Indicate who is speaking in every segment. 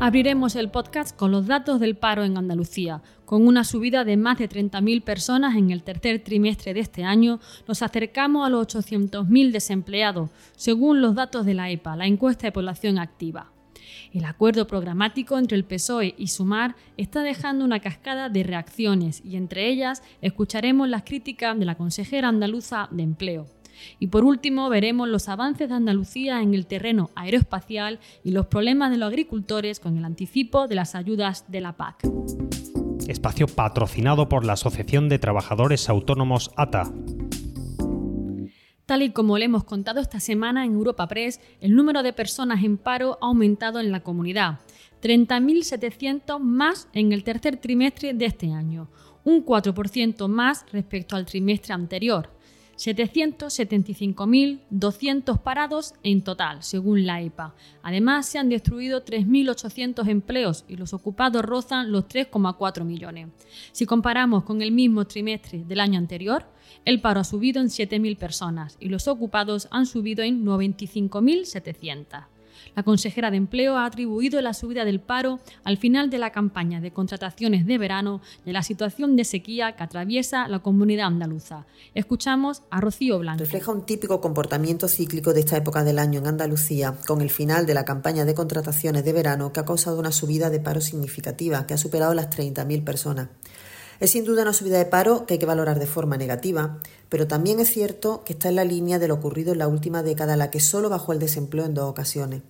Speaker 1: Abriremos el podcast con los datos del paro en Andalucía. Con una subida de más de 30.000 personas en el tercer trimestre de este año, nos acercamos a los 800.000 desempleados, según los datos de la EPA, la encuesta de población activa. El acuerdo programático entre el PSOE y Sumar está dejando una cascada de reacciones y entre ellas escucharemos las críticas de la consejera andaluza de empleo. Y por último, veremos los avances de Andalucía en el terreno aeroespacial y los problemas de los agricultores con el anticipo de las ayudas de la PAC.
Speaker 2: Espacio patrocinado por la Asociación de Trabajadores Autónomos ATA.
Speaker 1: Tal y como le hemos contado esta semana en Europa Press, el número de personas en paro ha aumentado en la comunidad. 30.700 más en el tercer trimestre de este año, un 4% más respecto al trimestre anterior. 775.200 parados en total, según la EPA. Además, se han destruido 3.800 empleos y los ocupados rozan los 3,4 millones. Si comparamos con el mismo trimestre del año anterior, el paro ha subido en 7.000 personas y los ocupados han subido en 95.700. La consejera de Empleo ha atribuido la subida del paro al final de la campaña de contrataciones de verano de la situación de sequía que atraviesa la comunidad andaluza. Escuchamos a Rocío Blanco.
Speaker 3: Refleja un típico comportamiento cíclico de esta época del año en Andalucía, con el final de la campaña de contrataciones de verano que ha causado una subida de paro significativa, que ha superado las 30.000 personas. Es sin duda una subida de paro que hay que valorar de forma negativa, pero también es cierto que está en la línea de lo ocurrido en la última década, la que solo bajó el desempleo en dos ocasiones.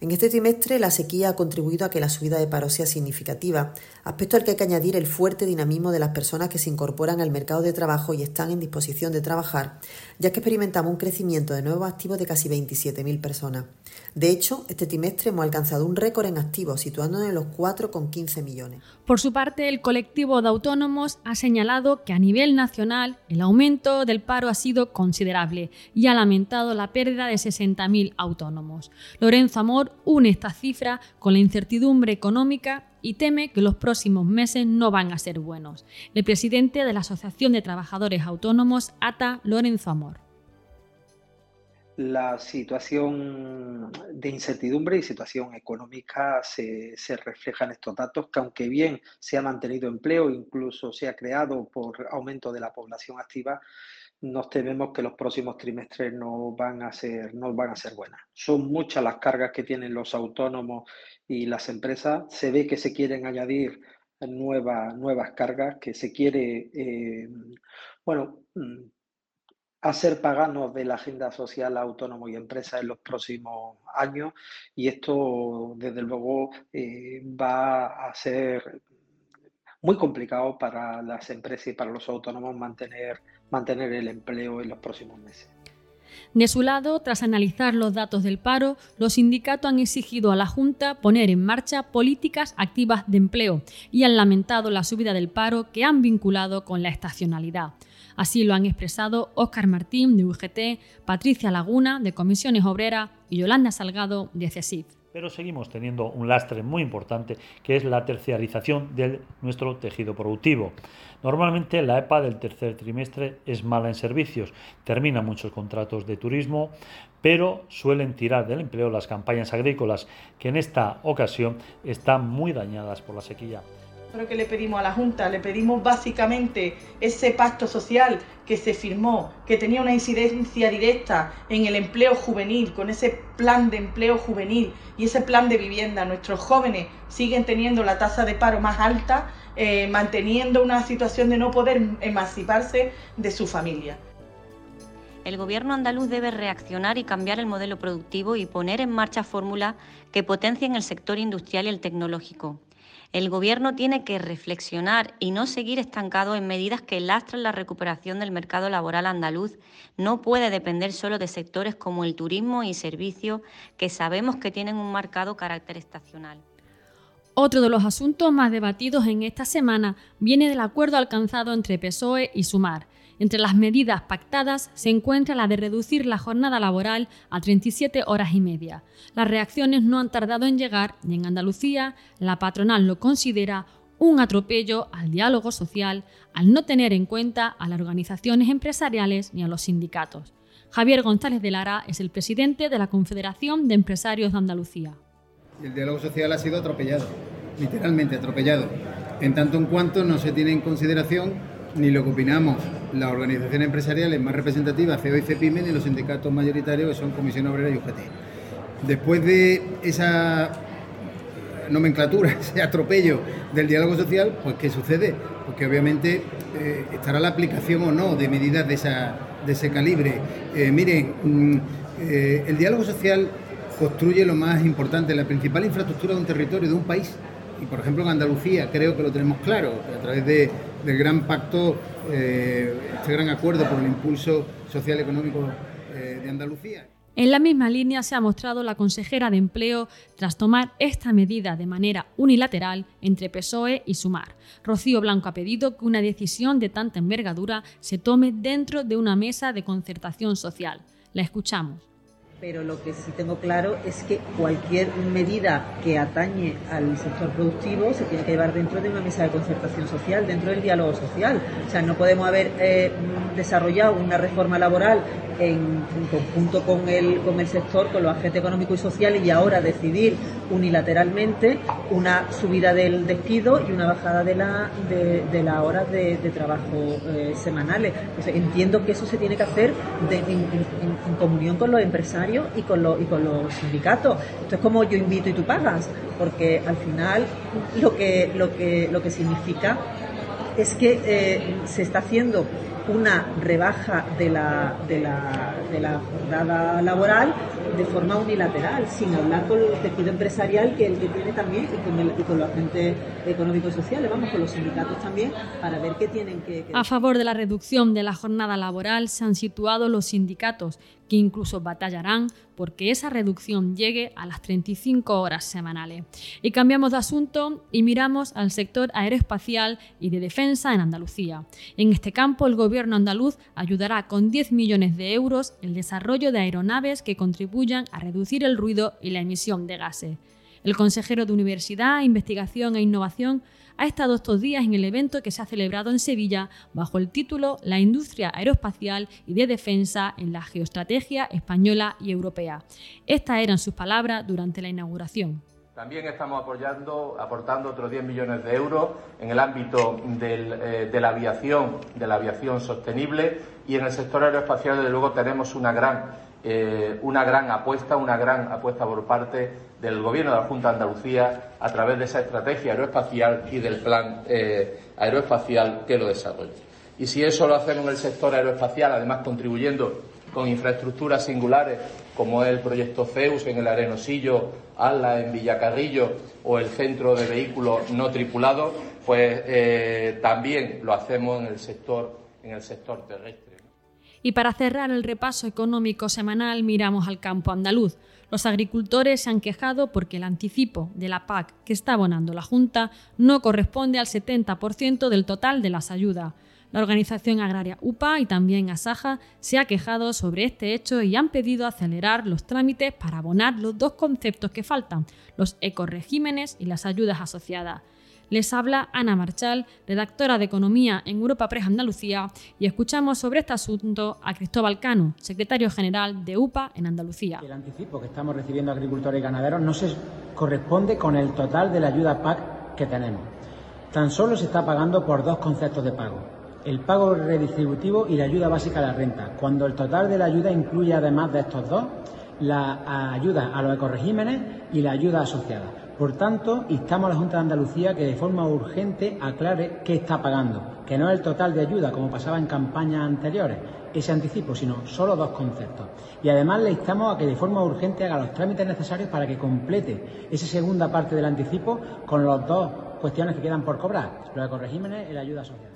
Speaker 3: En este trimestre, la sequía ha contribuido a que la subida de paro sea significativa, aspecto al que hay que añadir el fuerte dinamismo de las personas que se incorporan al mercado de trabajo y están en disposición de trabajar, ya que experimentamos un crecimiento de nuevos activos de casi 27.000 personas. De hecho, este trimestre hemos alcanzado un récord en activos, situándonos en los 4,15 millones.
Speaker 1: Por su parte, el colectivo de autónomos ha señalado que a nivel nacional el aumento del paro ha sido considerable y ha lamentado la pérdida de 60.000 autónomos. Lorenzo Amor une esta cifra con la incertidumbre económica y teme que los próximos meses no van a ser buenos. El presidente de la Asociación de Trabajadores Autónomos, ATA, Lorenzo Amor
Speaker 4: la situación de incertidumbre y situación económica se, refleja en estos datos, que aunque bien se ha mantenido empleo, incluso se ha creado por aumento de la población activa, nos tememos que los próximos trimestres no van a ser, no van a ser buenas. Son muchas las cargas que tienen los autónomos y las empresas. Se ve que se quieren añadir nuevas, nuevas cargas, que se quiere, eh, bueno, mm, hacer paganos de la agenda social autónomo y empresa en los próximos años y esto desde luego eh, va a ser muy complicado para las empresas y para los autónomos mantener, mantener el empleo en los próximos meses.
Speaker 1: De su lado, tras analizar los datos del paro, los sindicatos han exigido a la Junta poner en marcha políticas activas de empleo y han lamentado la subida del paro que han vinculado con la estacionalidad. Así lo han expresado Óscar Martín de UGT, Patricia Laguna de Comisiones Obreras y Yolanda Salgado de CESIF
Speaker 5: pero seguimos teniendo un lastre muy importante que es la terciarización de nuestro tejido productivo. Normalmente la EPA del tercer trimestre es mala en servicios, termina muchos contratos de turismo, pero suelen tirar del empleo las campañas agrícolas, que en esta ocasión están muy dañadas por la sequía
Speaker 6: que le pedimos a la Junta, le pedimos básicamente ese pacto social que se firmó, que tenía una incidencia directa en el empleo juvenil, con ese plan de empleo juvenil y ese plan de vivienda. Nuestros jóvenes siguen teniendo la tasa de paro más alta, eh, manteniendo una situación de no poder emanciparse de su familia.
Speaker 7: El gobierno andaluz debe reaccionar y cambiar el modelo productivo y poner en marcha fórmulas que potencien el sector industrial y el tecnológico. El Gobierno tiene que reflexionar y no seguir estancado en medidas que lastran la recuperación del mercado laboral andaluz. No puede depender solo de sectores como el turismo y servicios, que sabemos que tienen un marcado carácter estacional.
Speaker 1: Otro de los asuntos más debatidos en esta semana viene del acuerdo alcanzado entre PSOE y Sumar. Entre las medidas pactadas se encuentra la de reducir la jornada laboral a 37 horas y media. Las reacciones no han tardado en llegar y en Andalucía la patronal lo considera un atropello al diálogo social al no tener en cuenta a las organizaciones empresariales ni a los sindicatos. Javier González de Lara es el presidente de la Confederación de Empresarios de Andalucía.
Speaker 8: El diálogo social ha sido atropellado, literalmente atropellado, en tanto en cuanto no se tiene en consideración ni lo que opinamos las organizaciones empresariales más representativas, CEO y CEPIME, ni los sindicatos mayoritarios que son Comisión Obrera y UGT. Después de esa nomenclatura, ese atropello del diálogo social, pues ¿qué sucede? Porque obviamente eh, estará la aplicación o no de medidas de, esa, de ese calibre. Eh, miren, mm, eh, el diálogo social construye lo más importante, la principal infraestructura de un territorio, de un país. Y por ejemplo en Andalucía creo que lo tenemos claro, a través de, del gran pacto, este gran acuerdo por el impulso social económico de Andalucía.
Speaker 1: En la misma línea se ha mostrado la consejera de Empleo tras tomar esta medida de manera unilateral entre PSOE y Sumar. Rocío Blanco ha pedido que una decisión de tanta envergadura se tome dentro de una mesa de concertación social. La escuchamos.
Speaker 9: Pero lo que sí tengo claro es que cualquier medida que atañe al sector productivo se tiene que llevar dentro de una mesa de concertación social, dentro del diálogo social. O sea, no podemos haber eh, desarrollado una reforma laboral en, conjunto con el, con el sector, con los agentes económicos y sociales y ahora decidir unilateralmente una subida del despido y una bajada de la, de, las horas de, trabajo eh, semanales. entiendo que eso se tiene que hacer en, comunión con los empresarios y con, los, y con los sindicatos. Esto es como yo invito y tú pagas, porque al final lo que, lo que, lo que significa es que eh, se está haciendo una rebaja de la, de la, jornada laboral de forma unilateral, sin hablar con el tejido empresarial que el que tiene también y con, el, y con los agentes económicos y sociales, vamos, con los sindicatos también, para ver qué tienen que,
Speaker 1: A favor de la reducción de la jornada laboral se han situado los sindicatos, que incluso batallarán porque esa reducción llegue a las 35 horas semanales. Y cambiamos de asunto y miramos al sector aeroespacial y de defensa en Andalucía. En este campo, el gobierno andaluz ayudará con 10 millones de euros el desarrollo de aeronaves que contribuyan a reducir el ruido y la emisión de gases. El consejero de Universidad, Investigación e Innovación ha estado estos días en el evento que se ha celebrado en Sevilla bajo el título La industria aeroespacial y de defensa en la geoestrategia española y europea. Estas eran sus palabras durante la inauguración.
Speaker 10: También estamos apoyando, aportando otros 10 millones de euros en el ámbito eh, de la aviación, de la aviación sostenible y en el sector aeroespacial, desde luego, tenemos una gran, eh, una gran apuesta, una gran apuesta por parte del Gobierno de la Junta de Andalucía a través de esa estrategia aeroespacial y del plan eh, aeroespacial que lo desarrolla. Y si eso lo hacemos en el sector aeroespacial, además contribuyendo con infraestructuras singulares como es el proyecto CEUS en el Arenosillo, ALA en Villacarrillo o el centro de vehículos no tripulados, pues eh, también lo hacemos en el sector, en el sector terrestre.
Speaker 1: Y para cerrar el repaso económico semanal miramos al campo andaluz. Los agricultores se han quejado porque el anticipo de la PAC que está abonando la Junta no corresponde al 70% del total de las ayudas. La organización agraria UPA y también Asaja se ha quejado sobre este hecho y han pedido acelerar los trámites para abonar los dos conceptos que faltan, los ecoregímenes y las ayudas asociadas. Les habla Ana Marchal, redactora de Economía en Europa Press Andalucía, y escuchamos sobre este asunto a Cristóbal Cano, secretario general de UPA en Andalucía.
Speaker 11: El anticipo que estamos recibiendo agricultores y ganaderos no se corresponde con el total de la ayuda PAC que tenemos. Tan solo se está pagando por dos conceptos de pago, el pago redistributivo y la ayuda básica a la renta, cuando el total de la ayuda incluye además de estos dos la ayuda a los ecoregímenes y la ayuda asociada. Por tanto, instamos a la Junta de Andalucía que de forma urgente aclare qué está pagando, que no es el total de ayuda como pasaba en campañas anteriores, ese anticipo, sino solo dos conceptos. Y además le instamos a que de forma urgente haga los trámites necesarios para que complete esa segunda parte del anticipo con las dos cuestiones que quedan por cobrar, los ecoregímenes y la ayuda social.